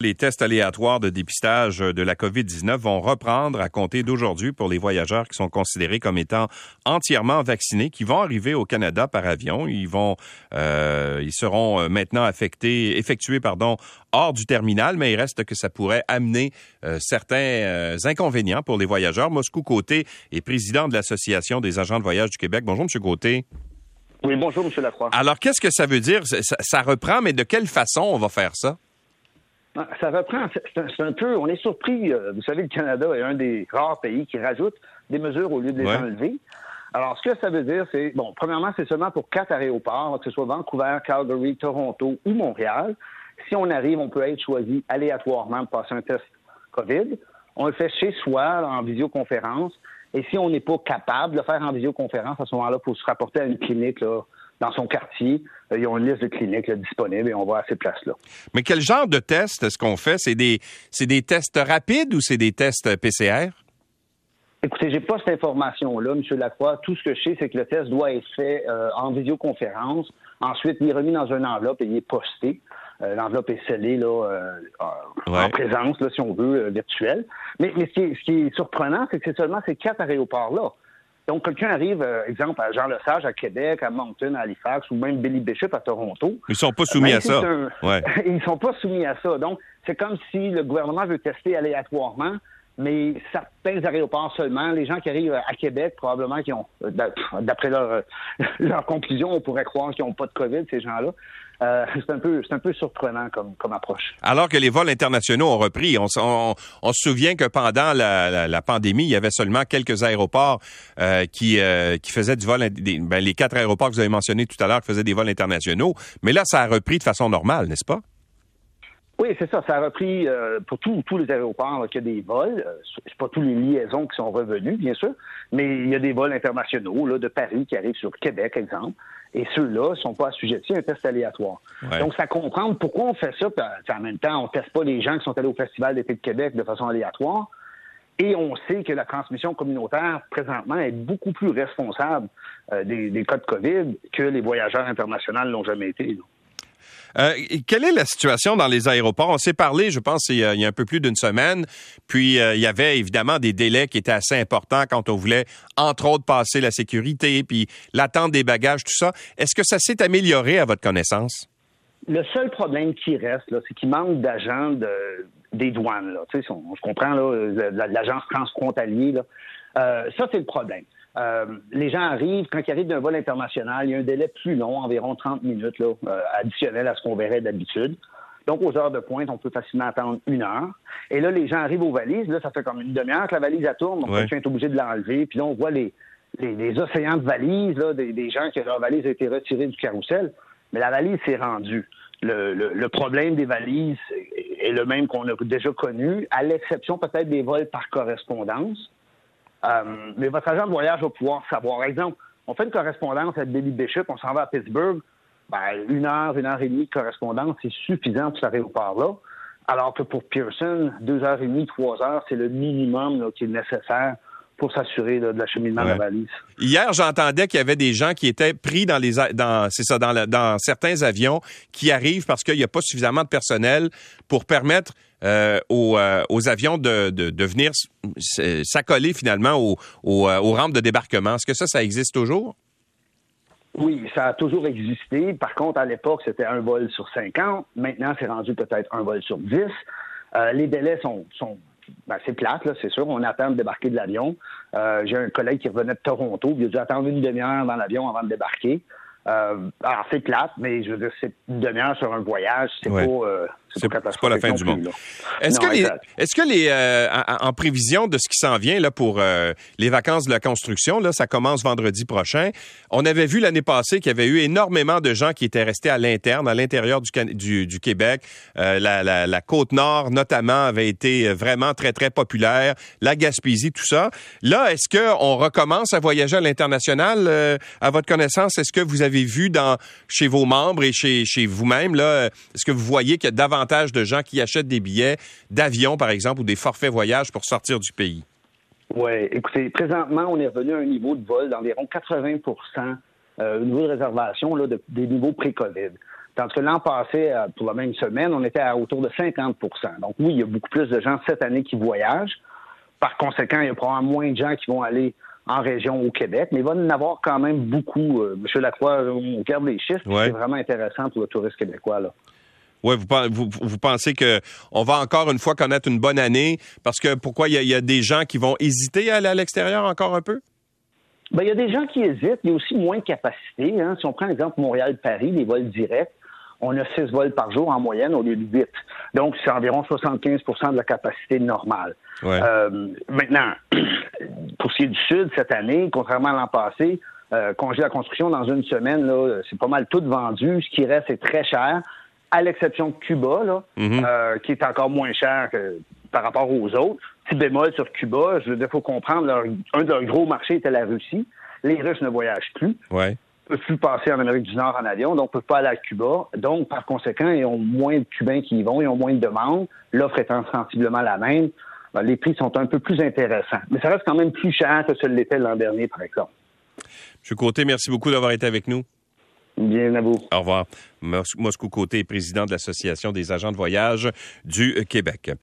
Les tests aléatoires de dépistage de la COVID-19 vont reprendre à compter d'aujourd'hui pour les voyageurs qui sont considérés comme étant entièrement vaccinés, qui vont arriver au Canada par avion. Ils vont, euh, ils seront euh, maintenant affectés, effectués, pardon, hors du terminal, mais il reste que ça pourrait amener euh, certains euh, inconvénients pour les voyageurs. Moscou Côté est président de l'Association des agents de voyage du Québec. Bonjour, Monsieur Côté. Oui, bonjour, M. Lacroix. Alors, qu'est-ce que ça veut dire? Ça, ça reprend, mais de quelle façon on va faire ça? Ah, ça reprend. C'est un peu. On est surpris. Euh, vous savez, le Canada est un des rares pays qui rajoute des mesures au lieu de les enlever. Alors, ce que ça veut dire, c'est, bon, premièrement, c'est seulement pour quatre aéroports, que ce soit Vancouver, Calgary, Toronto ou Montréal. Si on arrive, on peut être choisi aléatoirement pour passer un test COVID. On le fait chez soi, en visioconférence. Et si on n'est pas capable de le faire en visioconférence, à ce moment-là, il faut se rapporter à une clinique là, dans son quartier. Euh, ils ont une liste de cliniques disponibles et on va à ces places-là. Mais quel genre de test est-ce qu'on fait? C'est des, c'est des tests rapides ou c'est des tests PCR? Écoutez, j'ai pas cette information-là, M. Lacroix. Tout ce que je sais, c'est que le test doit être fait euh, en visioconférence. Ensuite, il est remis dans une enveloppe et il est posté. Euh, l'enveloppe est scellée là, en présence, là, si on veut, virtuelle. Mais, mais ce, qui est, ce, qui est, surprenant, c'est que c'est seulement ces quatre aéroports-là. Donc, quelqu'un arrive, euh, exemple, à Jean Lesage à Québec, à Moncton, à Halifax, ou même Billy Bishop à Toronto. Ils sont pas soumis ben, à ça. Ouais. Ils sont pas soumis à ça. Donc, c'est comme si le gouvernement veut tester aléatoirement, mais certains aéroports seulement. Les gens qui arrivent à Québec, probablement, qui ont, d'après leur, leur conclusion, on pourrait croire qu'ils n'ont pas de COVID, ces gens-là. Euh, c'est un peu un peu surprenant comme, approche. Alors que les vols internationaux ont repris, on, se souvient que pendant la, pandémie, il y avait seulement quelques aéroports euh, qui euh, qui faisaient du vol, ben, les quatre aéroports que vous avez mentionnés tout à l'heure faisaient des vols internationaux. Mais là, ça a repris de façon normale, n'est-ce pas? Oui, c'est ça. Ça a repris euh, pour tous les aéroports qu'il y a des vols. Euh, c'est pas tous les liaisons qui sont revenus, bien sûr, mais il y a des vols internationaux là, de Paris qui arrivent sur Québec, exemple. Et ceux-là ne sont pas assujettis à un test aléatoire. Donc, ça comprend pourquoi on fait ça. en même temps, on ne teste pas les gens qui sont allés au Festival d'été de Québec de façon aléatoire. Et on sait que la transmission communautaire, présentement, est beaucoup plus responsable euh, des, des, cas de COVID que les voyageurs internationaux l'ont jamais été. Euh, quelle est la situation dans les aéroports? On s'est parlé, je pense, il y a, un peu plus d'une semaine. Puis, euh, il y avait évidemment des délais qui étaient assez importants quand on voulait, entre autres, passer la sécurité, puis l'attente des bagages, tout ça. Est-ce que ça s'est amélioré à votre connaissance? Le seul problème qui reste, c'est qu'il manque d'agents des douanes. Tu sais, on, je comprends l'agence transfrontalier. Euh, ça, c'est le problème. Euh, les gens arrivent, quand ils arrivent d'un vol international, il y a un délai plus long, environ 30 minutes, là, euh, additionnel à ce qu'on verrait d'habitude. Donc, aux heures de pointe, on peut facilement attendre une heure. Et là, les gens arrivent aux valises. Là, ça fait comme une demi-heure que la valise, elle tourne. Donc, quelqu'un est obligé de l'enlever. Puis là, on voit les, les, océans de valises, là, des, gens que leur valise a été retirée du carrousel. Mais la valise s'est rendue. Le, le, problème des valises est le même qu'on a déjà connu, à l'exception peut-être des vols par correspondance. Euh, mais votre agent de voyage va pouvoir savoir. Par exemple, on fait une correspondance avec Billy Bishop, on s'en va à Pittsburgh. Ben, une heure, une heure et demie de correspondance, c'est suffisant pour cet aéroport-là. Alors que pour Pearson, deux heures et demie, trois heures, c'est le minimum qui est nécessaire pour s'assurer de l'acheminement de la valise. Hier, j'entendais qu'il y avait des gens qui étaient pris dans les dans c'est ça dans, dans certains avions qui arrivent parce qu'il n'y a pas suffisamment de personnel pour permettre euh, aux, euh, aux, avions de, de, de venir s'accoler finalement aux, aux, euh, aux rampes de débarquement. Est-ce que ça, ça existe toujours? Oui, ça a toujours existé. Par contre, à l'époque, c'était un vol sur 50. Maintenant, c'est rendu peut-être un vol sur 10. Euh, les délais sont, sont ben, c'est plate, là, c'est sûr. On attend de débarquer de l'avion. Euh, j'ai un collègue qui revenait de Toronto. Il a dû attendre une demi-heure dans l'avion avant de débarquer. Euh, alors, c'est plate, mais je veux dire, c'est une demi-heure sur un voyage. C'est pas, euh, c'est pas, la fin du monde. Est-ce que, est-ce que les, euh, en, prévision de ce qui s'en vient là pour euh, les vacances de la construction, là, ça commence vendredi prochain. On avait vu l'année passée qu'il y avait eu énormément de gens qui étaient restés à l'interne, à l'intérieur du, du, Québec. Euh, la, la, la, côte nord, notamment, avait été vraiment très très populaire. La Gaspésie, tout ça. Là, est-ce que on recommence à voyager à l'international À votre connaissance, est-ce que vous avez vu dans chez vos membres et chez chez vous-même là, est-ce que vous voyez qu'il y a davantage de gens qui achètent des billets d'avion, par exemple, ou des forfaits voyages pour sortir du pays? Oui, écoutez, présentement, on est revenu à un niveau de vol d'environ 80 euh, au niveau de réservation là, des niveaux pré-COVID. Tandis que l'an passé, euh, pour la même semaine, on était à autour de 50% Donc oui, il y a beaucoup plus de gens cette année qui voyagent. Par conséquent, il y a probablement moins de gens qui vont aller en région au Québec, mais il va y en avoir quand même beaucoup. Euh, Monsieur Lacroix, on regarde les chiffres, c'est vraiment intéressant pour le tourisme québécois. Là. Oui, vous, vous, pensez qu'on va encore une fois connaître une bonne année parce que pourquoi il y, a des gens qui vont hésiter à aller à l'extérieur encore un peu? Ben, il y a des gens qui hésitent. Il y a aussi moins de capacité. Hein. Si on prend l'exemple Montréal-Paris, les vols directs, on a six vols par jour en moyenne au lieu de huit. Donc, c'est environ 75% de la capacité normale. Euh, maintenant, pour ce qui est du Sud, cette année, contrairement à l'an passé, euh, congé la construction dans une semaine, là, c'est pas mal tout vendu. Ce qui reste est très cher, à l'exception de Cuba, là, mm-hmm. euh, qui est encore moins cher que, par rapport aux autres. Petit bémol sur Cuba, je dire, faut comprendre, un de leurs gros marchés était la Russie. Les Russes ne voyagent plus. Ouais peuvent plus passer en Amérique du Nord en avion, donc ne peuvent pas aller à Cuba. Donc, par conséquent, ils ont moins de Cubains qui y vont, ils ont moins de demandes. L'offre étant sensiblement la même, ben, les prix sont un peu plus intéressants. Mais ça reste quand même plus cher que ce l'était l'an dernier, par exemple. M. Côté, merci beaucoup d'avoir été avec nous. Bien à vous. Au revoir. Moscou Côté, président de l'Association des agents de voyage du Québec.